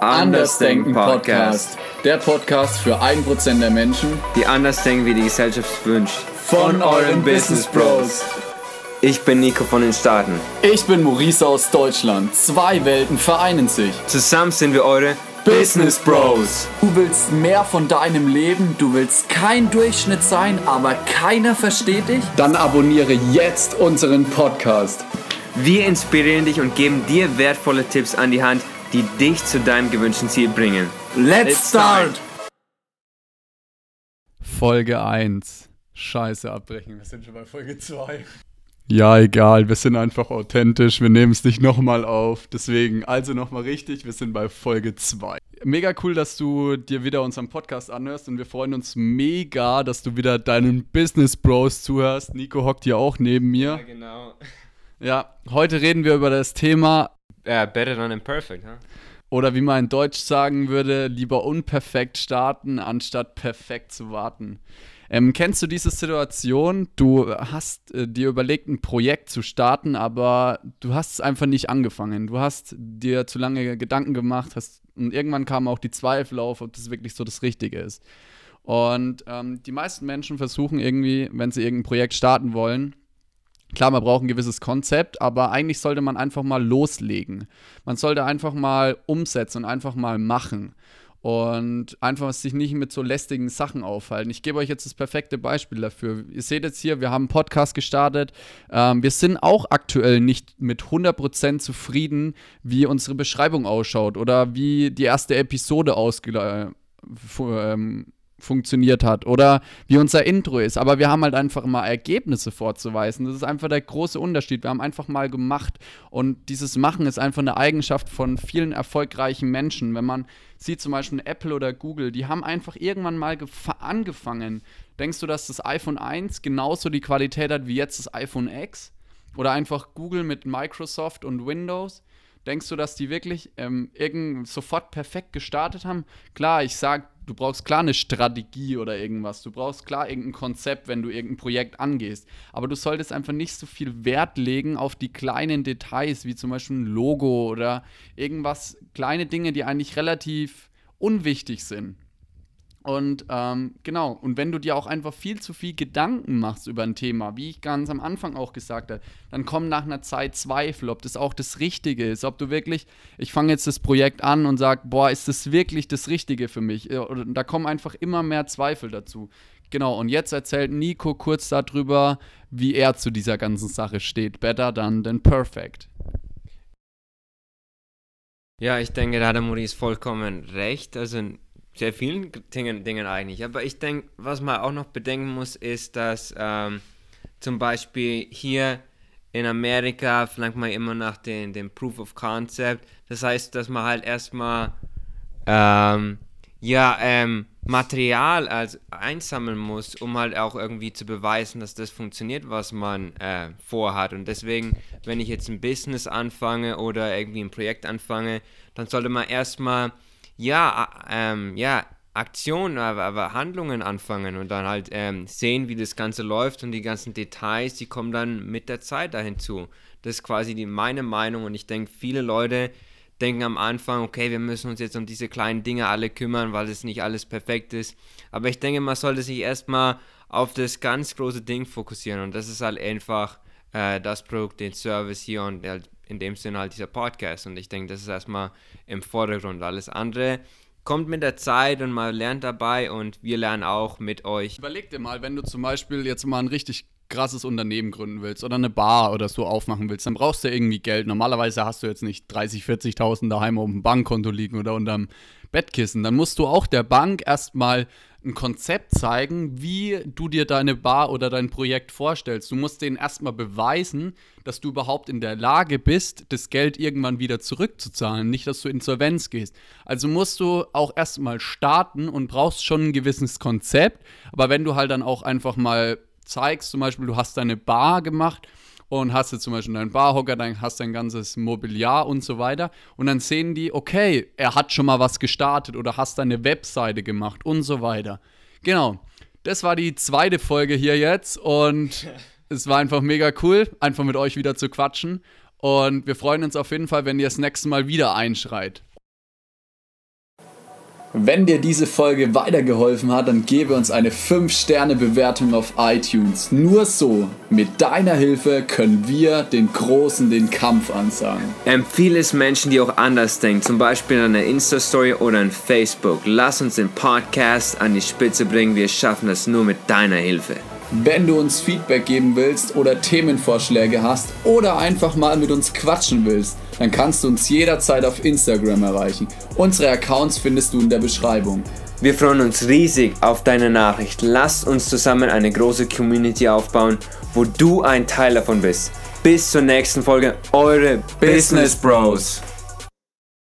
Andersdenken Podcast. Der Podcast für 1% der Menschen, die anders denken, wie die Gesellschaft es wünscht. Von euren Business Bros. Ich bin Nico von den Staaten. Ich bin Maurice aus Deutschland. Zwei Welten vereinen sich. Zusammen sind wir eure Business Bros. Du willst mehr von deinem Leben, du willst kein Durchschnitt sein, aber keiner versteht dich? Dann abonniere jetzt unseren Podcast. Wir inspirieren dich und geben dir wertvolle Tipps an die Hand, die dich zu deinem gewünschten Ziel bringen. Let's start! Folge 1. Scheiße, abbrechen. Wir sind schon bei Folge 2. Ja, egal, wir sind einfach authentisch, wir nehmen es nicht nochmal auf. Deswegen, also nochmal richtig, wir sind bei Folge 2. Mega cool, dass du dir wieder unseren Podcast anhörst und wir freuen uns mega, dass du wieder deinen Business Bros zuhörst. Nico hockt hier auch neben mir. Ja, genau. Ja, heute reden wir über das Thema Uh, better than imperfect, huh? Oder wie man in Deutsch sagen würde, lieber unperfekt starten, anstatt perfekt zu warten. Ähm, kennst du diese Situation? Du hast äh, dir überlegt, ein Projekt zu starten, aber du hast es einfach nicht angefangen. Du hast dir zu lange Gedanken gemacht hast, und irgendwann kamen auch die Zweifel auf, ob das wirklich so das Richtige ist. Und ähm, die meisten Menschen versuchen irgendwie, wenn sie irgendein Projekt starten wollen, Klar, man braucht ein gewisses Konzept, aber eigentlich sollte man einfach mal loslegen. Man sollte einfach mal umsetzen und einfach mal machen. Und einfach sich nicht mit so lästigen Sachen aufhalten. Ich gebe euch jetzt das perfekte Beispiel dafür. Ihr seht jetzt hier, wir haben einen Podcast gestartet. Ähm, wir sind auch aktuell nicht mit 100% zufrieden, wie unsere Beschreibung ausschaut oder wie die erste Episode ausge ähm, funktioniert hat oder wie unser Intro ist. Aber wir haben halt einfach mal Ergebnisse vorzuweisen. Das ist einfach der große Unterschied. Wir haben einfach mal gemacht und dieses Machen ist einfach eine Eigenschaft von vielen erfolgreichen Menschen. Wenn man sieht zum Beispiel Apple oder Google, die haben einfach irgendwann mal angefangen. Denkst du, dass das iPhone 1 genauso die Qualität hat wie jetzt das iPhone X? Oder einfach Google mit Microsoft und Windows? Denkst du, dass die wirklich ähm, irgend sofort perfekt gestartet haben? Klar, ich sag, du brauchst klar eine Strategie oder irgendwas. Du brauchst klar irgendein Konzept, wenn du irgendein Projekt angehst. Aber du solltest einfach nicht so viel Wert legen auf die kleinen Details, wie zum Beispiel ein Logo oder irgendwas, kleine Dinge, die eigentlich relativ unwichtig sind. Und ähm, genau, und wenn du dir auch einfach viel zu viel Gedanken machst über ein Thema, wie ich ganz am Anfang auch gesagt habe, dann kommen nach einer Zeit Zweifel, ob das auch das Richtige ist, ob du wirklich, ich fange jetzt das Projekt an und sage, boah, ist das wirklich das Richtige für mich? Und da kommen einfach immer mehr Zweifel dazu. Genau, und jetzt erzählt Nico kurz darüber, wie er zu dieser ganzen Sache steht. Better done than perfect. Ja, ich denke, da hat der Maurice vollkommen recht. Also sehr vielen Dingen, Dingen eigentlich. Aber ich denke, was man auch noch bedenken muss, ist, dass ähm, zum Beispiel hier in Amerika verlangt man immer nach dem, dem Proof of Concept. Das heißt, dass man halt erstmal ähm, ja, ähm, Material als einsammeln muss, um halt auch irgendwie zu beweisen, dass das funktioniert, was man äh, vorhat. Und deswegen, wenn ich jetzt ein Business anfange oder irgendwie ein Projekt anfange, dann sollte man erstmal ja, ähm, ja, Aktionen, aber, aber, Handlungen anfangen und dann halt ähm, sehen, wie das Ganze läuft und die ganzen Details, die kommen dann mit der Zeit dahin zu. Das ist quasi die, meine Meinung und ich denke, viele Leute denken am Anfang, okay, wir müssen uns jetzt um diese kleinen Dinge alle kümmern, weil es nicht alles perfekt ist. Aber ich denke, man sollte sich erstmal auf das ganz große Ding fokussieren und das ist halt einfach äh, das Produkt, den Service hier und halt in dem Sinne halt dieser Podcast. Und ich denke, das ist erstmal im Vordergrund. Alles andere kommt mit der Zeit und man lernt dabei und wir lernen auch mit euch. Überleg dir mal, wenn du zum Beispiel jetzt mal ein richtig krasses Unternehmen gründen willst oder eine Bar oder so aufmachen willst, dann brauchst du irgendwie Geld. Normalerweise hast du jetzt nicht 30, 40.000 daheim auf dem Bankkonto liegen oder unterm Bettkissen. Dann musst du auch der Bank erstmal ein Konzept zeigen, wie du dir deine Bar oder dein Projekt vorstellst. Du musst denen erstmal beweisen, dass du überhaupt in der Lage bist, das Geld irgendwann wieder zurückzuzahlen, nicht, dass du insolvenz gehst. Also musst du auch erstmal starten und brauchst schon ein gewisses Konzept. Aber wenn du halt dann auch einfach mal zeigst, zum Beispiel, du hast deine Bar gemacht und hast jetzt zum Beispiel deinen Barhocker, dann hast dein ganzes Mobiliar und so weiter. Und dann sehen die, okay, er hat schon mal was gestartet oder hast deine Webseite gemacht und so weiter. Genau. Das war die zweite Folge hier jetzt und es war einfach mega cool, einfach mit euch wieder zu quatschen. Und wir freuen uns auf jeden Fall, wenn ihr das nächste Mal wieder einschreit. Wenn dir diese Folge weitergeholfen hat, dann gebe uns eine 5-Sterne-Bewertung auf iTunes. Nur so, mit deiner Hilfe, können wir den Großen den Kampf ansagen. Empfehle es Menschen, die auch anders denken, zum Beispiel in einer Insta-Story oder in Facebook. Lass uns den Podcast an die Spitze bringen. Wir schaffen das nur mit deiner Hilfe. Wenn du uns Feedback geben willst oder Themenvorschläge hast oder einfach mal mit uns quatschen willst, dann kannst du uns jederzeit auf Instagram erreichen. Unsere Accounts findest du in der Beschreibung. Wir freuen uns riesig auf deine Nachricht. Lass uns zusammen eine große Community aufbauen, wo du ein Teil davon bist. Bis zur nächsten Folge, eure Business Bros.